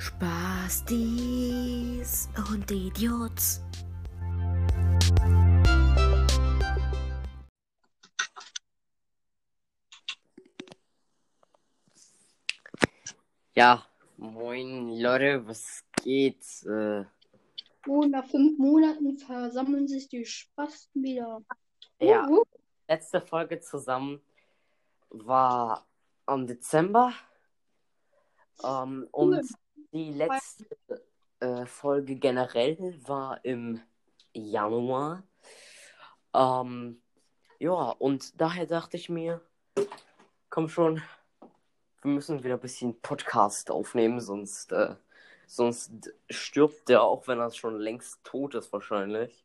Spastis und Idiots. Ja, moin Leute, was geht? Äh, Oh, nach fünf Monaten versammeln sich die Spasten wieder. ja, Uh, uh. letzte Folge zusammen war am Dezember. Ähm, und Cool. Die letzte äh, Folge generell war im Januar. Ähm, ja, und daher dachte ich mir, komm schon, wir müssen wieder ein bisschen Podcast aufnehmen, sonst, äh, sonst stirbt der, auch wenn er schon längst tot ist wahrscheinlich.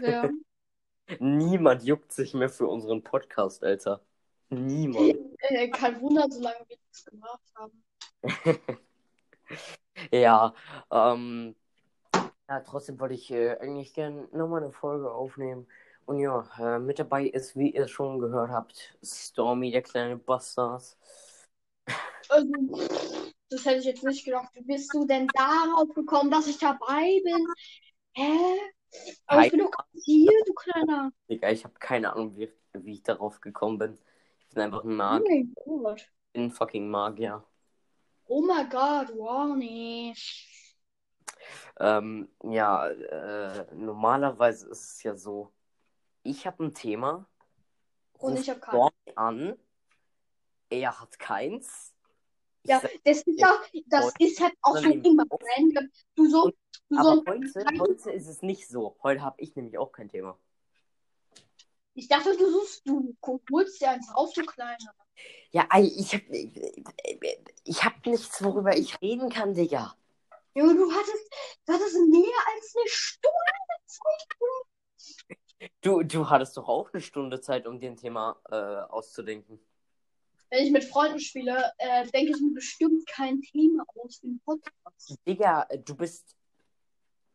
Ja. Niemand juckt sich mehr für unseren Podcast, Alter. Niemand. Kein Wunder, solange wir nichts gemacht haben. Ja, ähm, ja, trotzdem wollte ich äh, eigentlich gerne nochmal eine Folge aufnehmen. Und ja, äh, mit dabei ist, wie ihr schon gehört habt, Stormy, der kleine Bastard. Also, das hätte ich jetzt nicht gedacht. Wie bist du denn darauf gekommen, dass ich dabei bin? Hä? Aber ich bin doch hier, du kleiner. Digga, ich habe keine Ahnung, wie, wie ich darauf gekommen bin. Ich bin einfach ein Oh Mag mein Gott. ich bin ein fucking Magier. Oh mein Gott, wow, nee. Ähm, ja, äh, normalerweise ist es ja so, ich habe ein Thema, Und ich hab keins. An, er hat keins. Ich Ja, das ist ja, das ist halt auch so immer random. Du so, du aber so, heute, heute ist es nicht so. Heute habe ich nämlich auch kein Thema. ich dachte, du suchst, du holst dir eins auf, du kleiner. Ja, ich hab, ich, ich hab nichts, worüber ich reden kann, Digga. Junge, du hattest, du hattest mehr als eine Stunde Zeit. Du, du hattest doch auch eine Stunde Zeit, um dir ein Thema äh, auszudenken. Wenn ich mit Freunden spiele, äh, denke ich mir bestimmt kein Thema aus für den Podcast. Digga, du bist,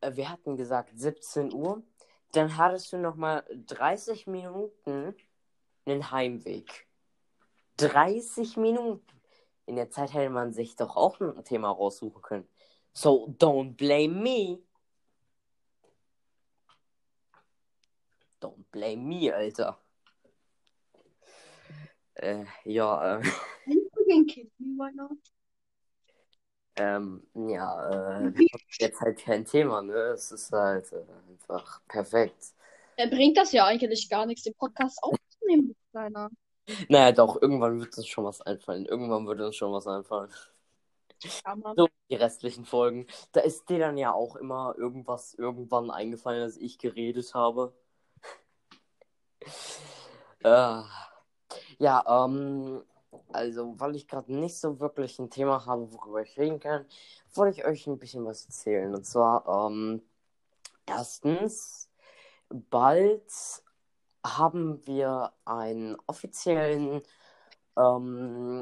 äh, wir hatten gesagt 17 Uhr, dann hattest du noch mal 30 Minuten einen Heimweg. 30 Minuten. In der Zeit hätte man sich doch auch ein Thema raussuchen können. So, don't blame me. Don't blame me, Alter. Äh, ja, äh, ähm, ja, äh, jetzt halt kein Thema, ne? Es ist halt äh, einfach perfekt. Er bringt das ja eigentlich gar nichts, den Podcast aufzunehmen, kleiner. Naja, doch, irgendwann wird uns schon was einfallen. Irgendwann wird uns schon was einfallen. Ja, Mann. So, die restlichen Folgen. Da ist dir dann ja auch immer irgendwas irgendwann eingefallen, als ich geredet habe. äh, ja, ähm, also, weil ich gerade nicht so wirklich ein Thema habe, worüber ich reden kann, wollte ich euch ein bisschen was erzählen. Und zwar, ähm, erstens, bald haben wir einen offiziellen ähm,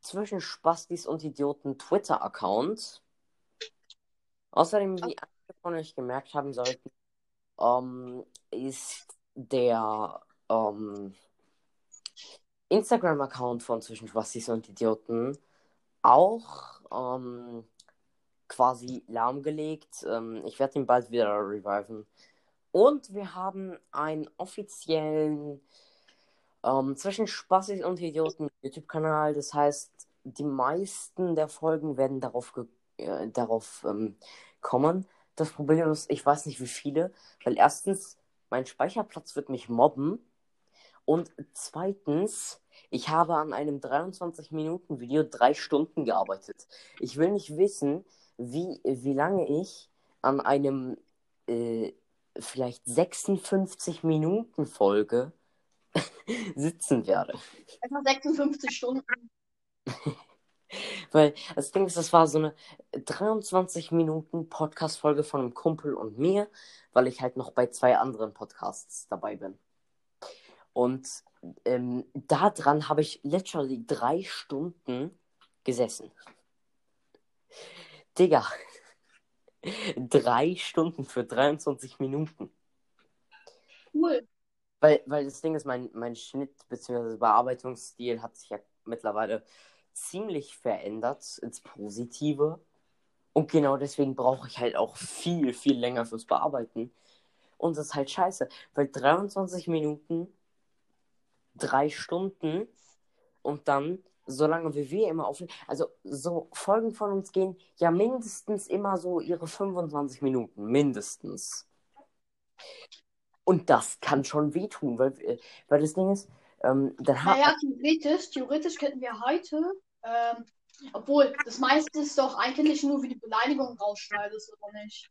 zwischen Spastis und Idioten Twitter-Account. Außerdem, wie einige von euch gemerkt haben sollten, ähm, ist der ähm, Instagram-Account von zwischen Spastis und Idioten auch ähm, quasi lahmgelegt. Ähm, ich werde ihn bald wieder reviven. Und wir haben einen offiziellen ähm, zwischen Spassis und Idioten YouTube-Kanal. Das heißt, die meisten der Folgen werden darauf, äh, darauf ähm, kommen. Das Problem ist, ich weiß nicht wie viele, weil erstens, mein Speicherplatz wird mich mobben. Und zweitens, ich habe an einem 23-Minuten-Video drei Stunden gearbeitet. Ich will nicht wissen, wie, wie lange ich an einem äh, vielleicht 56 Minuten Folge sitzen werde. Etwa 56 Stunden. Weil das Ding ist, das war so eine 23 Minuten Podcast-Folge von einem Kumpel und mir, weil ich halt noch bei zwei anderen Podcasts dabei bin. Und ähm, daran habe ich literally drei Stunden gesessen. Digga. Drei Stunden für 23 Minuten. Cool. Weil, weil das Ding ist, mein, mein Schnitt bzw. Bearbeitungsstil hat sich ja mittlerweile ziemlich verändert ins Positive. Und genau deswegen brauche ich halt auch viel, viel länger fürs Bearbeiten. Und das ist halt scheiße, weil 23 Minuten, drei Stunden und dann, solange wie wir immer aufnehmen, also so Folgen von uns gehen ja mindestens immer so ihre 25 Minuten, mindestens. Und das kann schon wehtun, weil, äh, weil das Ding ist, ähm, dann hat. Naja, theoretisch, theoretisch könnten wir heute, ähm, obwohl das meiste ist doch eigentlich nur, wie die Beleidigung rausschneidest, oder nicht?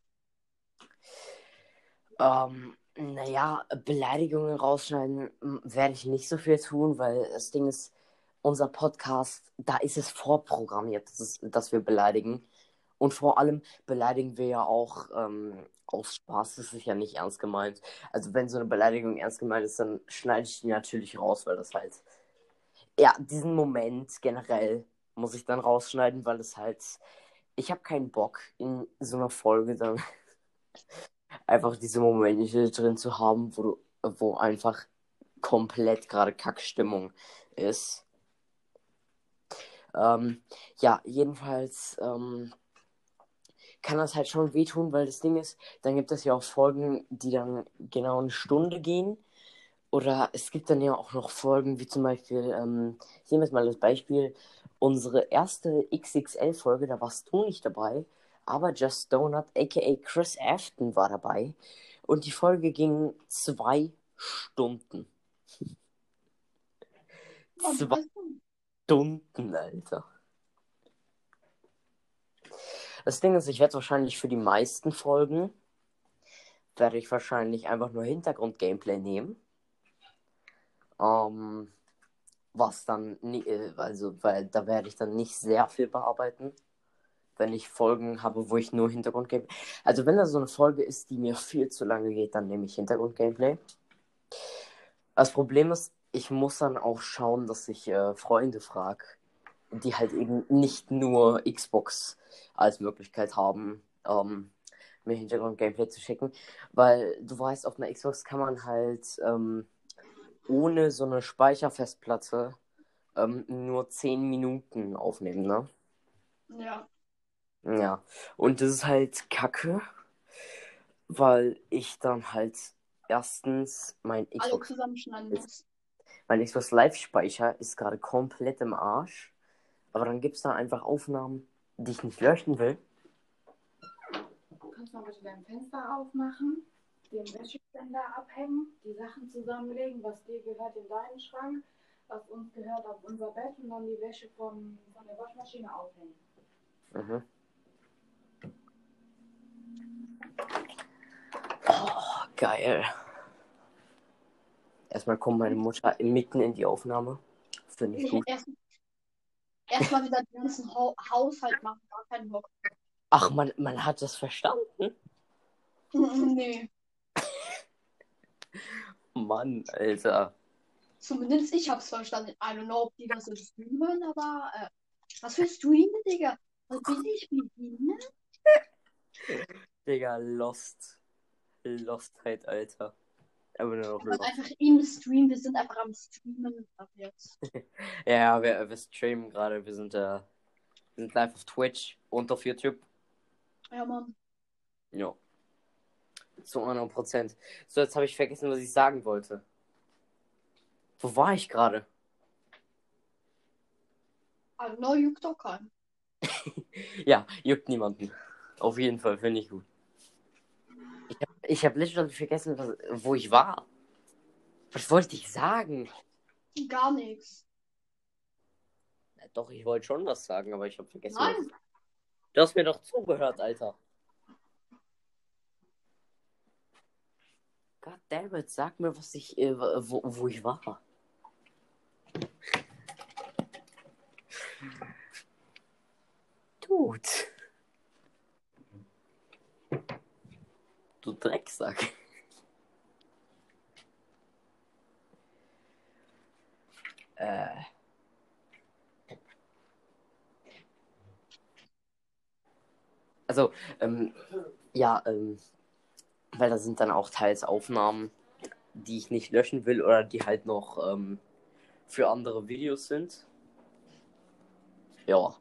Ähm, naja, Beleidigungen rausschneiden werde ich nicht so viel tun, weil das Ding ist, unser Podcast, da ist es vorprogrammiert, dass, es, dass wir beleidigen. Und vor allem beleidigen wir ja auch ähm, aus Spaß, das ist ja nicht ernst gemeint. Also wenn so eine Beleidigung ernst gemeint ist, dann schneide ich die natürlich raus, weil das halt. Ja, diesen Moment generell muss ich dann rausschneiden, weil es halt. Ich habe keinen Bock in so einer Folge dann einfach diese Momente drin zu haben, wo du, wo einfach komplett gerade Kackstimmung ist. Ähm, ja, jedenfalls ähm, kann das halt schon wehtun, weil das Ding ist, dann gibt es ja auch Folgen, die dann genau eine Stunde gehen. Oder es gibt dann ja auch noch Folgen, wie zum Beispiel, ähm, ich nehme jetzt mal das Beispiel, unsere erste XXL-Folge, da warst du nicht dabei, aber Just Donut, aka Chris Afton, war dabei. Und die Folge ging zwei Stunden. zwei Stunden, Alter. Das Ding ist, ich werde wahrscheinlich für die meisten Folgen werde ich wahrscheinlich einfach nur Hintergrund-Gameplay nehmen. Ähm, was dann, äh, also, weil da werde ich dann nicht sehr viel bearbeiten, wenn ich Folgen habe, wo ich nur Hintergrund-Gameplay. Also, wenn da so eine Folge ist, die mir viel zu lange geht, dann nehme ich Hintergrund-Gameplay. Das Problem ist, ich muss dann auch schauen, dass ich äh, Freunde frage, die halt eben nicht nur Xbox als Möglichkeit haben, ähm, mir Hintergrund-Gameplay zu schicken. Weil du weißt, auf einer Xbox kann man halt ähm, ohne so eine Speicherfestplatte ähm, nur 10 Minuten aufnehmen, ne? Ja. Ja. Und das ist halt kacke, weil ich dann halt erstens mein Xbox zusammenschneiden muss. Mein Xbox Live-Speicher ist gerade komplett im Arsch. Aber dann gibt es da einfach Aufnahmen, die ich nicht löschen will. Kannst du mal bitte dein Fenster aufmachen, den Wäscheständer abhängen, die Sachen zusammenlegen, was dir gehört in deinen Schrank, was uns gehört auf unser Bett und dann die Wäsche von, von der Waschmaschine aufhängen. Mhm. Oh, geil. Erstmal kommt meine Mutter mitten in die Aufnahme. Finde ich gut. Erst, erstmal wieder den ganzen ha Haushalt machen, gar keinen Bock. Ach, man, man hat das verstanden? nee. Mann, Alter. Zumindest ich hab's verstanden. I don't know, ob die das so streamen, aber äh, was für Streamen, Digga? Was bin ich mit ihnen? Digga, Lost. Lostheit, Alter. Aber nur Lost. einfach im Stream, wir sind einfach am Streamen ab jetzt. ja, wir, wir streamen gerade, wir sind, äh, wir sind live auf Twitch und auf YouTube. Ja, Mann. Ja. Zu 100 Prozent. So, jetzt habe ich vergessen, was ich sagen wollte. Wo war ich gerade? Ah, no, juckt doch keinen. ja, juckt niemanden. Auf jeden Fall, finde ich gut. Ich habe literally vergessen, was, wo ich war. Was wollte ich sagen? Gar nichts. Doch, ich wollte schon was sagen, aber ich habe vergessen. Nein. Was... Du hast mir doch zugehört, Alter. God damn it, sag mir, was ich, äh, wo, wo ich war. Dude. Du Drecksack. Äh. Also, ähm, ja, ähm, weil da sind dann auch teils Aufnahmen, die ich nicht löschen will oder die halt noch ähm, für andere Videos sind. Ja.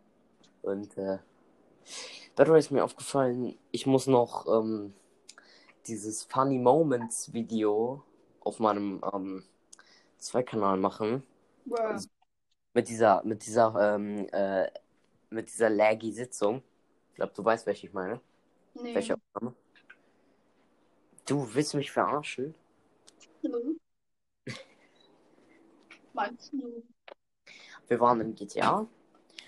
Und äh, way ist mir aufgefallen, ich muss noch ähm, dieses Funny Moments Video auf meinem ähm, Zweikanal machen. Bruh. Mit dieser, mit dieser, ähm, äh, mit dieser laggy Sitzung. Ich glaube, du weißt, welche ich meine. Nee. Welche Aufnahme? Du willst mich verarschen? Meinst du? Wir waren im GTA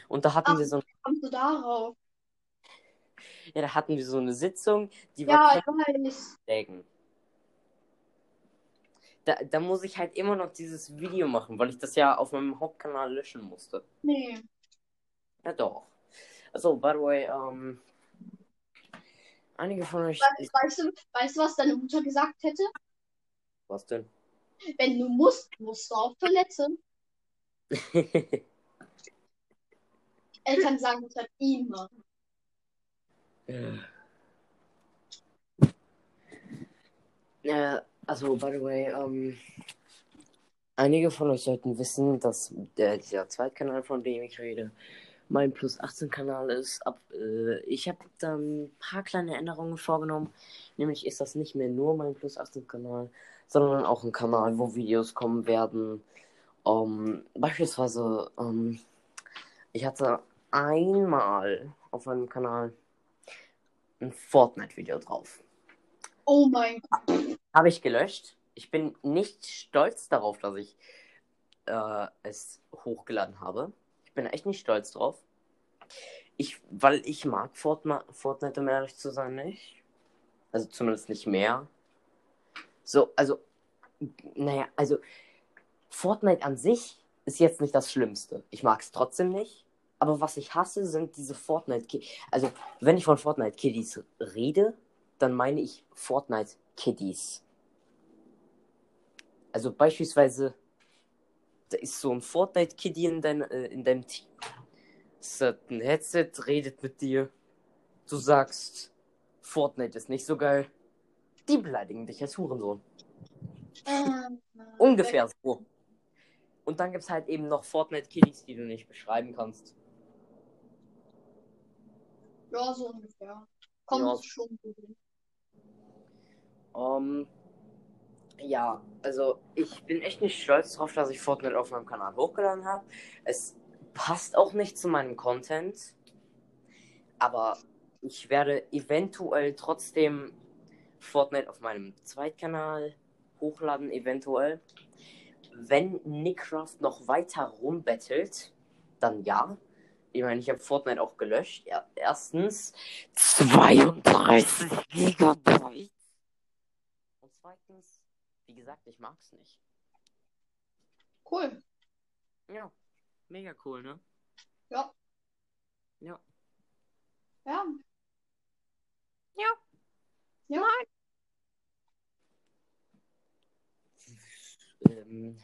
und da hatten Ach. wir so, Kommst du darauf? Ja, da hatten wir so eine Sitzung, die Ja, war ich weiß. Lägen. Da, da muss ich halt immer noch dieses Video machen, weil ich das ja auf meinem Hauptkanal löschen musste. Nee. Ja, doch. Also, by the way, ähm, einige von euch. Weißt, weißt, du, weißt du, was deine Mutter gesagt hätte? Was denn? Wenn du musst, musst du auf Toilette. Eltern sagen das halt immer. Äh, also, by the way, ähm, einige von euch sollten wissen, dass äh, dieser Zweitkanal, von dem ich rede, mein Plus 18 Kanal ist. Ab, äh, ich habe da ein paar kleine Änderungen vorgenommen. Nämlich ist das nicht mehr nur mein Plus 18 Kanal, sondern auch ein Kanal, wo Videos kommen werden. Ähm, beispielsweise, ähm, ich hatte einmal auf meinem Kanal ein Fortnite-Video drauf. Oh mein Gott. Habe ich gelöscht. Ich bin nicht stolz darauf, dass ich äh, es hochgeladen habe. Ich bin echt nicht stolz drauf. Ich, weil ich mag Fortma Fortnite, um ehrlich zu sein, nicht. Also zumindest nicht mehr. So, also, naja, also Fortnite an sich ist jetzt nicht das Schlimmste. Ich mag es trotzdem nicht. Aber was ich hasse, sind diese Fortnite Kiddies. Also, wenn ich von Fortnite Kiddies rede, dann meine ich Fortnite Kiddies. Also beispielsweise, da ist so ein Fortnite Kiddie in, dein, äh, in deinem Team. Es hat ein Headset, redet mit dir. Du sagst, Fortnite ist nicht so geil. Die beleidigen dich als Hurensohn. Ähm, Ungefähr so. Und dann gibt es halt eben noch Fortnite Kiddies, die du nicht beschreiben kannst. Ja, so ungefähr. Kommt Ja. schon gut hin. Ähm, ja, also ich bin echt nicht stolz drauf, dass ich Fortnite auf meinem Kanal hochgeladen habe. Es passt auch nicht zu meinem Content. Aber ich werde eventuell trotzdem Fortnite auf meinem Zweitkanal hochladen, eventuell. Wenn Nickcraft noch weiter rumbettelt, dann ja. Ich meine, ich habe Fortnite auch gelöscht. Ja, erstens 32 Gigabyte. Und zweitens, wie gesagt, ich mag's nicht. Cool. Ja, mega cool, ne? Ja. Ja. Ja. Ja. Ja. Ähm,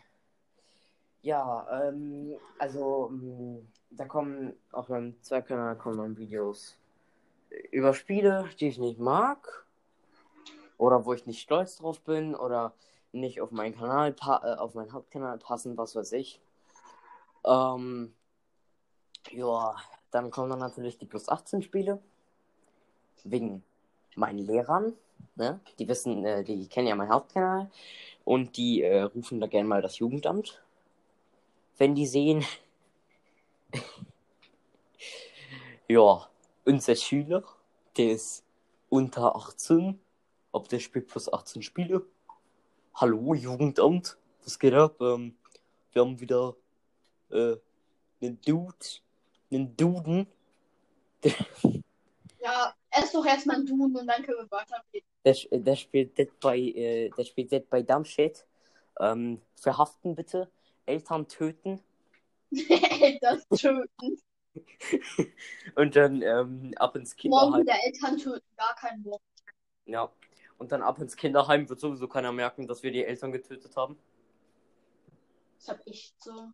ja, ähm, also, ähm, da kommen auf meinem Zweitkanal kommen dann Videos über Spiele, die ich nicht mag. Oder wo ich nicht stolz drauf bin. Oder nicht auf meinen Kanal, äh, auf meinen Hauptkanal passen, was weiß ich. Ähm, ja, dann kommen dann natürlich die Plus 18 Spiele. Wegen meinen Lehrern. Ne? Die wissen, äh, die kennen ja meinen Hauptkanal. Und die äh, rufen da gerne mal das Jugendamt. Wenn die sehen. ja, unser Schüler, der ist unter 18. Ob der spielt plus 18 Spiele. Hallo, Jugendamt. Was geht ab? Ähm, wir haben wieder äh, einen Dude. Einen Duden. Ja, ess doch erstmal ein Dun und dann können wir weitergehen. Der, sch- der spielt Dead by, äh, der spielt Dead by Dumbshit. Ähm, verhaften bitte. Eltern töten. Das töten. Und dann ähm, ab ins Morgen Kinderheim. wieder Eltern töten, gar kein Bock. Ja. Und dann ab ins Kinderheim wird sowieso keiner merken, dass wir die Eltern getötet haben. Das hab ich so.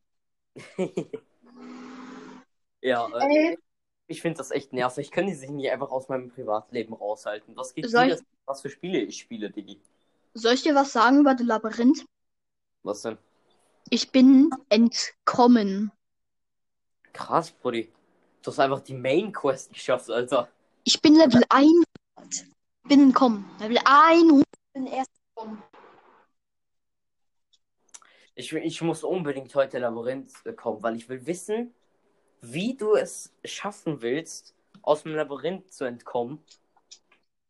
ja, äh, Äh, ich finde das echt nervig. Können die sich nicht einfach aus meinem Privatleben raushalten? Was geht Soll dir ich- das, was für Spiele ich spiele, Digi? soll ich dir was sagen über das Labyrinth? Was denn? Ich bin entkommen. Krass, Brudi. Du hast einfach die Main Quest geschafft, Alter. Ich bin Level 100. Bin gekommen. Level 100 bin erst gekommen. Ich, ich muss unbedingt heute Labyrinth kommen, weil ich will wissen, wie du es schaffen willst, aus dem Labyrinth zu entkommen.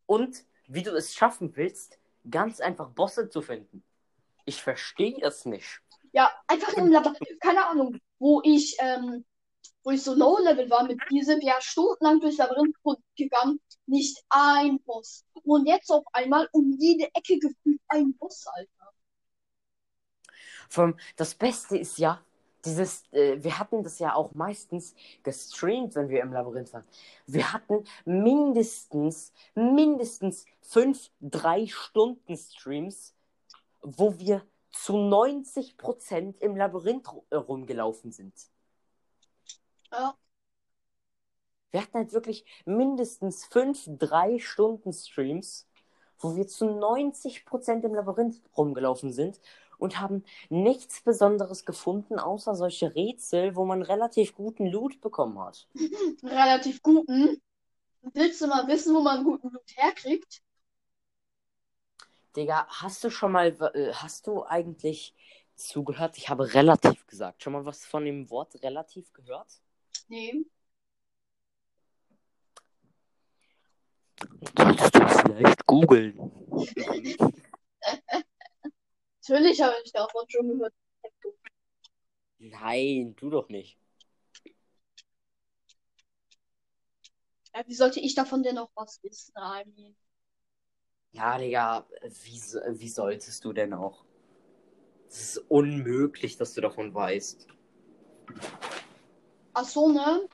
Und wie du es schaffen willst, ganz einfach Bosse zu finden. Ich verstehe es nicht. Ja, einfach im Labyrinth. Keine Ahnung, wo ich, ähm, wo ich so Low-Level war mit dir, sind wir ja stundenlang durchs Labyrinth gegangen. Nicht ein Boss. Und jetzt auf einmal um jede Ecke gefühlt ein Boss, Alter. Allem, das Beste ist ja, dieses, äh, wir hatten das ja auch meistens gestreamt, wenn wir im Labyrinth waren. Wir hatten mindestens, mindestens fünf, drei Stunden Streams, wo wir zu 90% im Labyrinth äh, rumgelaufen sind. Ja. Wir hatten halt wirklich mindestens fünf, drei Stunden Streams, wo wir zu 90% im Labyrinth rumgelaufen sind und haben nichts Besonderes gefunden, außer solche Rätsel, wo man relativ guten Loot bekommen hat. Relativ guten. Willst du mal wissen, wo man guten Loot herkriegt? Digga, hast du schon mal, äh, hast du eigentlich zugehört? Ich habe relativ gesagt. Schon mal was von dem Wort relativ gehört? Nee. Solltest du vielleicht googeln. Natürlich habe ich davon schon gehört. Nein, du doch nicht. Ja, wie sollte ich davon denn noch was wissen, Armin? Ja, Digga, wie, wie solltest du denn auch? Es ist unmöglich, dass du davon weißt. Ach so, ne?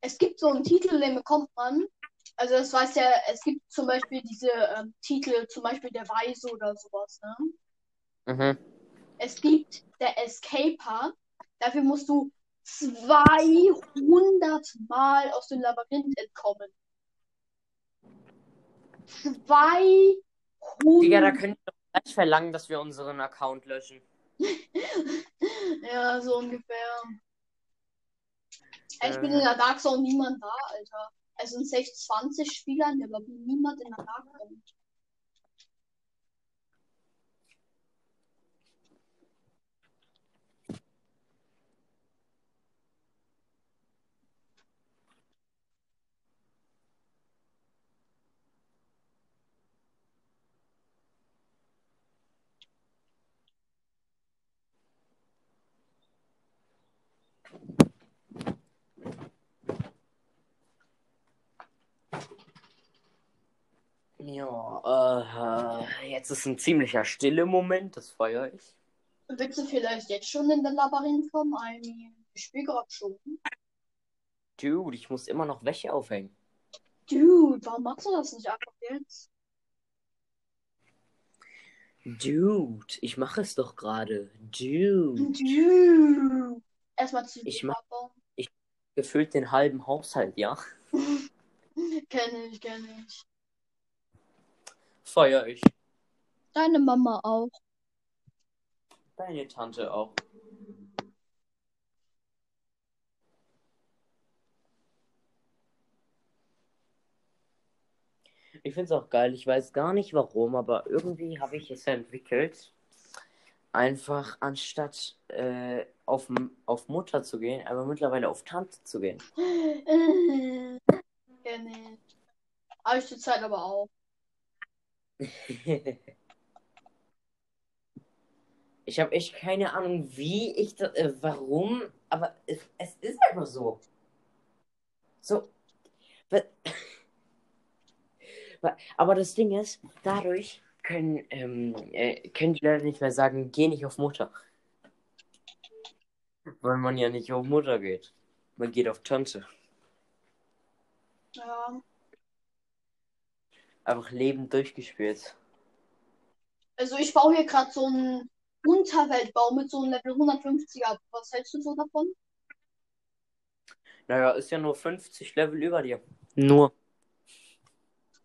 Es gibt so einen Titel, den bekommt man. Also das weiß ja, es gibt zum Beispiel diese ähm, Titel, zum Beispiel der Weise oder sowas, ne? Mhm. Es gibt der Escaper. Dafür musst du 200 Mal aus dem Labyrinth entkommen. 200. Digga, da können wir doch gleich verlangen, dass wir unseren Account löschen. Ja, so ungefähr. Ich bin Äh. in der Dark Zone niemand da, Alter. Es sind 6, 20 Spieler in der Lobby, niemand in der Dark Zone. Äh, jetzt ist ein ziemlicher stille Moment, das feiere ich. Willst du vielleicht jetzt schon in den Labyrinth kommen? Ein ich spiele gerade schon. Dude, ich muss immer noch Wäsche aufhängen. Dude, warum machst du das nicht einfach jetzt? Dude, ich mache es doch gerade. Dude. Dude. Erstmal zu Ich mach- abbauen. Gefüllt den halben Haushalt, ja? Kenn ich, kenn ich. Feier ich. Deine Mama auch. Deine Tante auch. Ich finde es auch geil. Ich weiß gar nicht warum, aber irgendwie habe ich es entwickelt. Einfach anstatt äh, auf, auf Mutter zu gehen, aber mittlerweile auf Tante zu gehen. Ich. Habe ich zurzeit aber auch. Ich habe echt keine Ahnung, wie ich das, äh, warum, aber es, es ist einfach so. So. Aber das Ding ist, dadurch können, ähm, äh, können die Leute nicht mehr sagen, geh nicht auf Mutter. Weil man ja nicht auf Mutter geht. Man geht auf Tante. Ja. Einfach lebend durchgespielt. Also ich baue hier gerade so einen Unterweltbau mit so einem Level 150er. Was hältst du so davon? Naja, ist ja nur 50 Level über dir. Nur.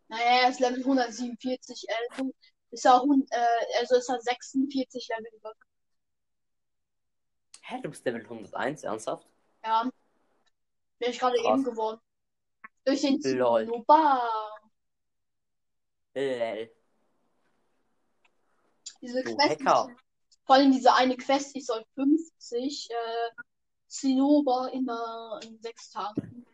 Naja, er ist Level 147, also ist er, hun- äh, also ist er 46 Level über. Hä, du bist Level 101, ernsthaft? Ja. Bin ich gerade eben geworden. Durch den Lol. Zinnober. Lol. Diese Du Quest. Hacker. Vor allem diese eine Quest, die soll 50 äh, Zinnober immer in sechs Tagen.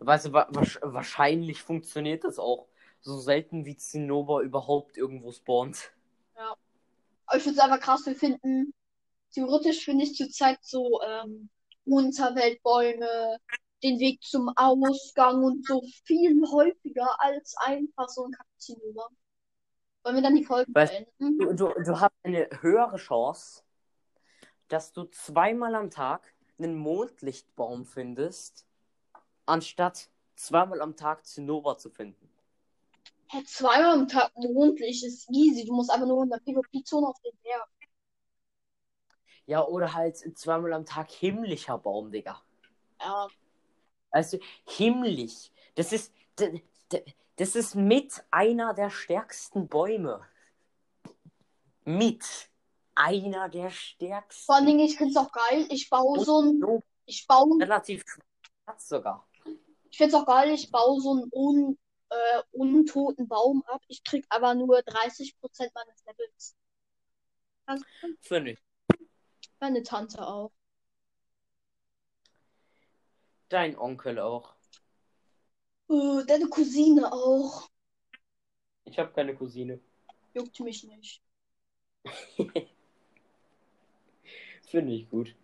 Weißt du, wa wahrscheinlich funktioniert das auch. So selten wie Zinnober überhaupt irgendwo spawnt. Aber ich finde es einfach krass, wir finden, theoretisch finde ich zurzeit so ähm, Unterweltbäume, den Weg zum Ausgang und so viel häufiger als einfach so ein Kaktinova. Wollen wir dann die Folge Weißt beenden? Du, du, du hast eine höhere Chance, dass du zweimal am Tag einen Mondlichtbaum findest, anstatt zweimal am Tag Zinnober zu finden. Hä, zweimal am Tag mondlich ist easy. Du musst einfach nur in der PvP-Zone auf den Berg. Ja, oder halt zweimal am Tag himmlischer Baum, Digga. Ja, Also himmlisch. Das ist, das ist mit einer der stärksten Bäume. Mit einer der stärksten. vor allen Dingen, ich finde es auch geil. Ich baue so ein, ich baue, relativ schwarz sogar. ich finde es auch geil, ich baue so einen un, äh, untoten Baum ab. Ich krieg aber nur 30% meines Levels. Finde ich. meine Tante auch. Dein Onkel auch. Äh, deine Cousine auch. Ich habe keine Cousine. Juckt mich nicht. Finde ich gut.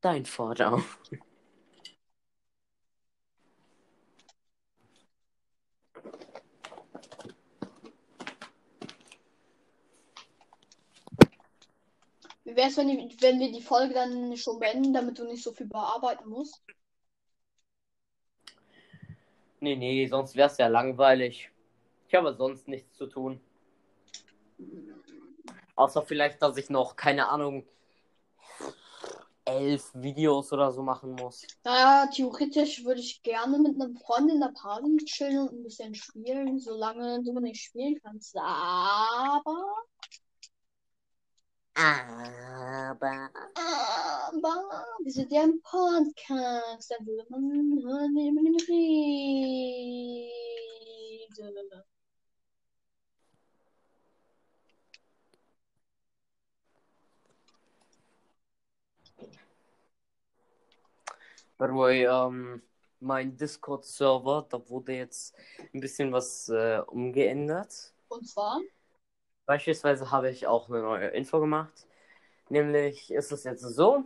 Dein Vater. Wie wär's, wenn, die, wenn wir die Folge dann schon beenden, damit du nicht so viel bearbeiten musst? Nee, nee, sonst wär's ja langweilig. Ich habe sonst nichts zu tun. Außer vielleicht, dass ich noch, keine Ahnung, elf Videos oder so machen muss. Naja, theoretisch würde ich gerne mit einem Freund in der Party chillen und ein bisschen spielen, solange du nicht spielen kannst. Aber, Aber. aber, wir sind ja im Podcast, da würde man hören, wie man redet. By the way, ähm, mein Discord-Server, da wurde jetzt ein bisschen was äh, umgeändert. Und zwar, Beispielsweise habe ich auch eine neue Info gemacht. Nämlich ist es jetzt so,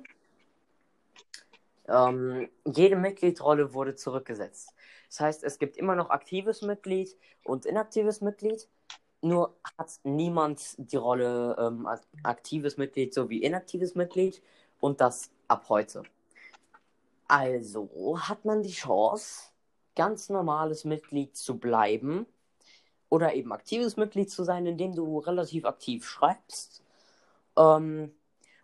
ähm, jede Mitgliedrolle wurde zurückgesetzt. Das heißt, es gibt immer noch aktives Mitglied und inaktives Mitglied. Nur hat niemand die Rolle ähm, ak- aktives Mitglied sowie inaktives Mitglied und das ab heute. Also hat man die Chance, ganz normales Mitglied zu bleiben oder eben aktives Mitglied zu sein, indem du relativ aktiv schreibst. Ähm,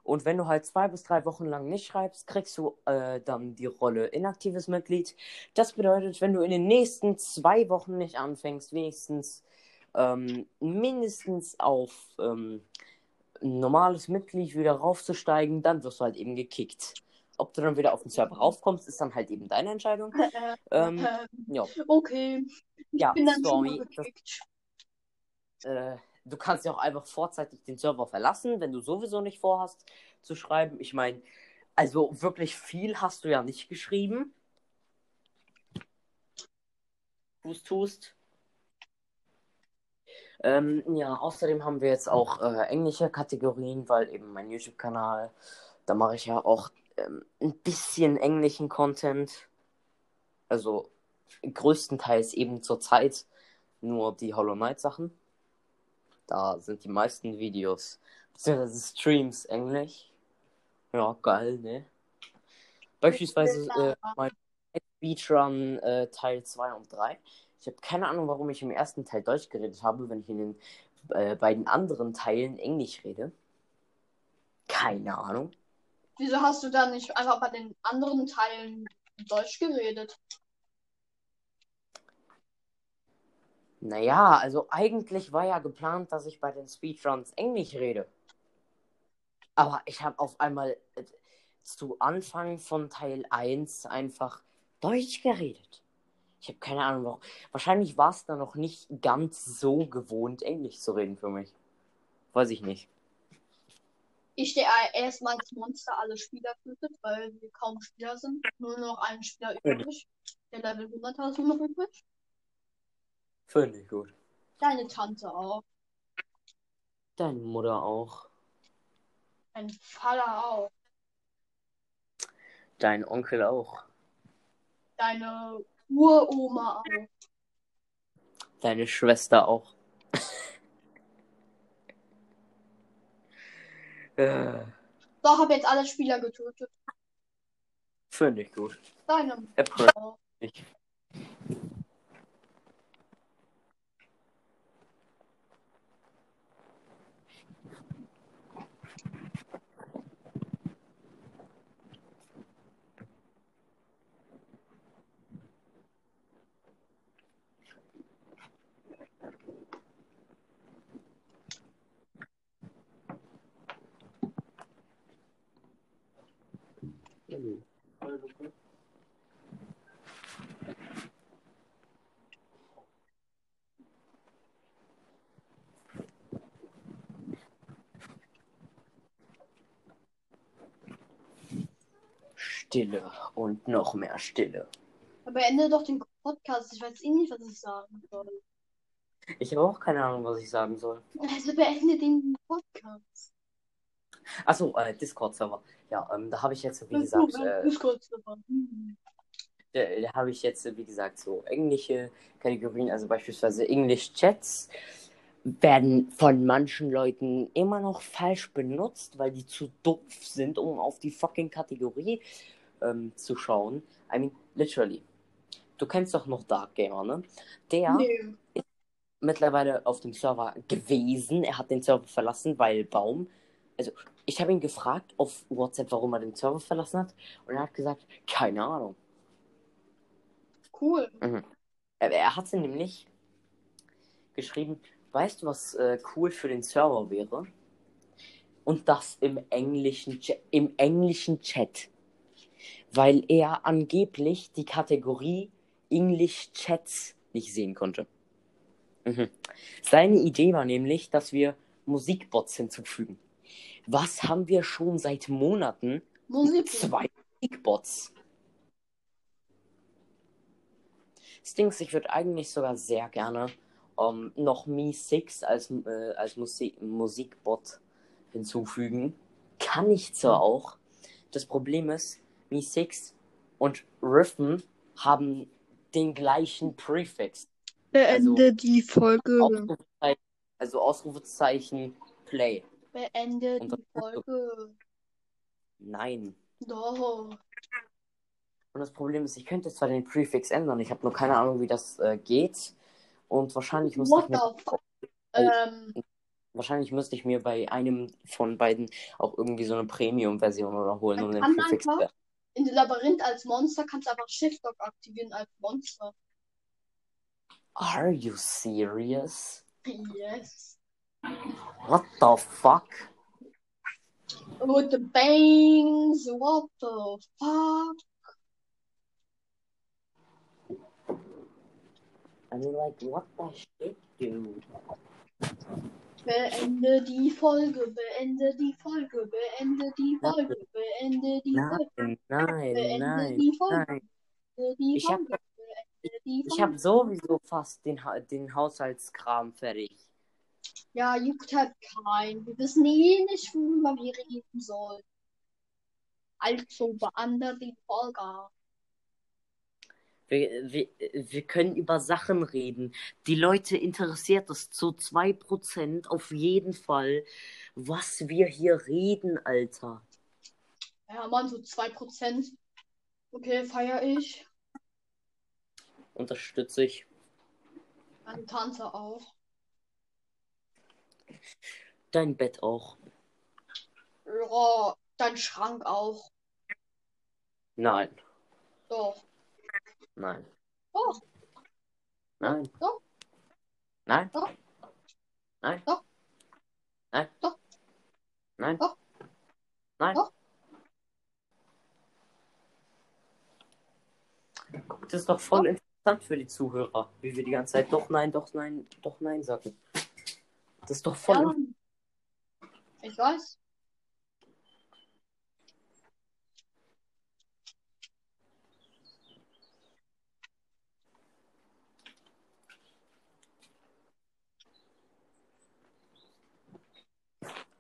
und wenn du halt zwei bis drei Wochen lang nicht schreibst, kriegst du äh, dann die Rolle inaktives Mitglied. Das bedeutet, wenn du in den nächsten zwei Wochen nicht anfängst, wenigstens ähm, mindestens auf ähm, normales Mitglied wieder raufzusteigen, dann wirst du halt eben gekickt. Ob du dann wieder auf den Server raufkommst, ist dann halt eben deine Entscheidung. äh, Ähm, äh, ja, okay, ich ja, bin dann schon sorry. Das, äh, du kannst ja auch einfach vorzeitig den Server verlassen, wenn du sowieso nicht vorhast zu schreiben. Ich meine, also wirklich viel hast du ja nicht geschrieben. Tust, tust. Ähm, ja, außerdem haben wir jetzt auch äh, englische Kategorien, weil eben mein YouTube-Kanal, da mache ich ja auch ähm, ein bisschen englischen Content. Also größtenteils eben zur Zeit nur die Hollow Knight Sachen. Da sind die meisten Videos, beziehungsweise Streams englisch. Ja, geil, ne? Beispielsweise äh, mein Speedrun äh, Teil 2 und 3. Ich habe keine Ahnung, warum ich im ersten Teil Deutsch geredet habe, wenn ich in den äh, beiden anderen Teilen Englisch rede. Keine Ahnung. Wieso hast du dann nicht einfach bei den anderen Teilen Deutsch geredet? Naja, also eigentlich war ja geplant, dass ich bei den Speedruns Englisch rede. Aber ich habe auf einmal. äh, zu Anfang von Teil 1 einfach Deutsch geredet. Ich habe keine Ahnung warum. Wahrscheinlich war es da noch nicht ganz so gewohnt, Englisch zu reden für mich. Weiß ich nicht. Ich stehe erstmal als Monster alle Spieler tötet, weil wir kaum Spieler sind. Nur noch ein Spieler übrig. Der Level 100 hast du noch übrig. Finde ich gut. Deine Tante auch. Deine Mutter auch. Dein Vater auch. Dein Onkel auch. Deine Uroma auch. Deine Schwester auch. Äh, So, hab jetzt alle Spieler getötet. Finde ich gut. Deine April. Mutter Ich. Stille und noch mehr Stille. Beende doch den Podcast. Ich weiß eh nicht, was ich sagen soll. Ich habe auch keine Ahnung, was ich sagen soll. Also beende den Podcast. Achso, äh, Discord-Server. Ja, ähm, da habe ich jetzt, wie gesagt, ist äh, ist davon. Hm. da, da habe ich jetzt, wie gesagt, so englische Kategorien, also beispielsweise English Chats werden von manchen Leuten immer noch falsch benutzt, weil die zu doof sind, um auf die fucking Kategorie ähm, zu schauen. I mean, literally. Du kennst doch noch Dark Gamer, ne? Der Nee. mittlerweile auf dem Server gewesen. Er hat den Server verlassen, weil Baum. Also, ich habe ihn gefragt auf WhatsApp, warum er den Server verlassen hat. Und er hat gesagt, keine Ahnung. Cool. Er, er hatte nämlich geschrieben, weißt du, was äh, cool für den Server wäre? Und das im englischen, im englischen Chat. Weil er angeblich die Kategorie English Chats nicht sehen konnte. Mhm. Seine Idee war nämlich, dass wir Musikbots hinzufügen. Was haben wir schon seit Monaten? Zwei Musikbots. Stings, ich würde eigentlich sogar sehr gerne ähm, noch Mi6 als, äh, als Musik Musikbot hinzufügen. Kann ich zwar auch. Das Problem ist, Mi6 und Riffen haben den gleichen Prefix. Beende Also- die Folge. Ausrufezeichen, also Ausrufezeichen Play. Beende Und die Folge. Nein. Doch. Und das Problem ist, ich könnte zwar den Prefix ändern, ich habe nur keine Ahnung, wie das äh, geht. Und wahrscheinlich müsste ich What mir, the fuck? Ähm, wahrscheinlich müsste ich mir bei einem von beiden auch irgendwie so eine Premium-Version oder holen, um den Prefix zu in Labyrinth als Monster kannst du einfach Shift Lock aktivieren als Monster. Are you serious? Yes. What the fuck? With the bangs, what the fuck? I mean, like, what the shit, dude? Beende die Folge, beende die Folge, beende die Folge, beende die Folge, Nein, nein, beende nein, die Folge, nein. beende die Ich hab- Folge, beende die Ich habe sowieso fast den, Ha- den Haushaltskram fertig. Ja, juckt halt keinen. Wir wissen eh nicht, worüber wir reden sollen. Also beende die Folge. Wir, wir, wir können über Sachen reden. Die Leute interessiert es zu 2% auf jeden Fall, was wir hier reden, Alter. Ja, Mann, so 2%. Okay, feier ich. Unterstütze ich. Meine Tante auch. Dein Bett auch. Ja, dein Schrank auch. Nein. Doch. Nein. Doch. Nein. Doch. Nein. Doch. Nein. Doch. Nein. Doch. Nein. Doch. Nein. Doch. Guck, das ist doch voll doch. interessant für die Zuhörer, wie wir die ganze Zeit doch nein, doch nein, doch nein sagen. Das ist doch voll. Ja. Ich weiß.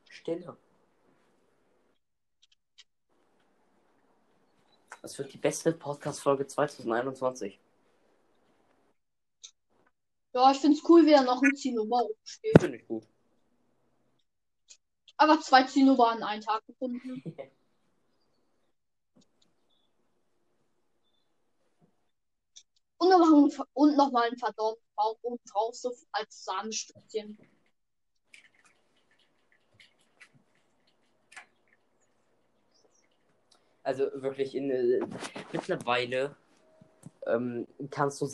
Stille. Das wird die beste Podcast-Folge 2021. Ja, ich find's cool, wie da noch ein Zinnober oben steht. Finde ich gut. Aber zwei Zinnober an einen Tag gefunden. Und noch, ein, und noch mal ein verdorbenen Baum oben drauf, so als Samenstückchen. Also wirklich in äh, mittlerweile ähm, kannst du